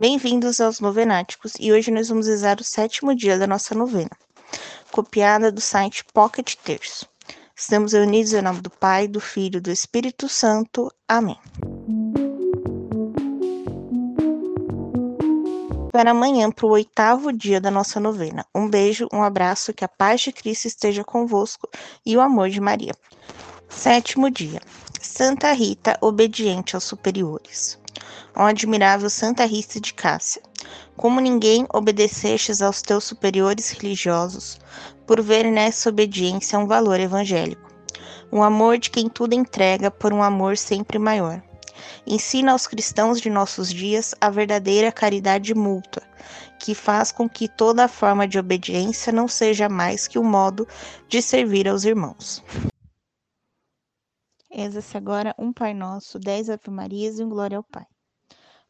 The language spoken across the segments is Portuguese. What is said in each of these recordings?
Bem-vindos aos Novenáticos e hoje nós vamos rezar o sétimo dia da nossa novena, copiada do site Pocket Terço. Estamos reunidos em nome do Pai, do Filho e do Espírito Santo. Amém. Para amanhã, para o oitavo dia da nossa novena. Um beijo, um abraço, que a paz de Cristo esteja convosco e o amor de Maria. Sétimo dia. Santa Rita, obediente aos superiores ó admirável Santa Rita de Cássia. Como ninguém obedecestes aos teus superiores religiosos, por ver nessa obediência um valor evangélico, um amor de quem tudo entrega por um amor sempre maior. Ensina aos cristãos de nossos dias a verdadeira caridade mútua, que faz com que toda forma de obediência não seja mais que um modo de servir aos irmãos. Reza-se agora um Pai Nosso, dez Ave Marias e um Glória ao Pai.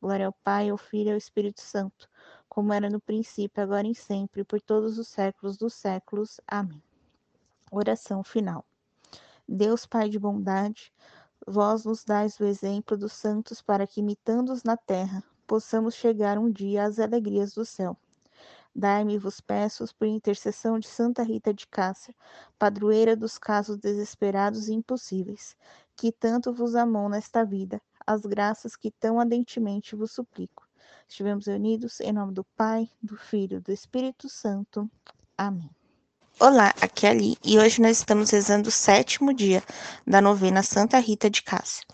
Glória ao Pai, ao Filho e ao Espírito Santo, como era no princípio, agora e sempre, por todos os séculos dos séculos. Amém. Oração final. Deus Pai de bondade, vós nos dais o exemplo dos santos para que, imitando-os na terra, possamos chegar um dia às alegrias do céu. Dai-me, vos peço, por intercessão de Santa Rita de Cássia, padroeira dos casos desesperados e impossíveis, que tanto vos amou nesta vida, as graças que tão ardentemente vos suplico. Estivemos reunidos em nome do Pai, do Filho e do Espírito Santo. Amém. Olá, aqui é Ali e hoje nós estamos rezando o sétimo dia da novena Santa Rita de Cássia.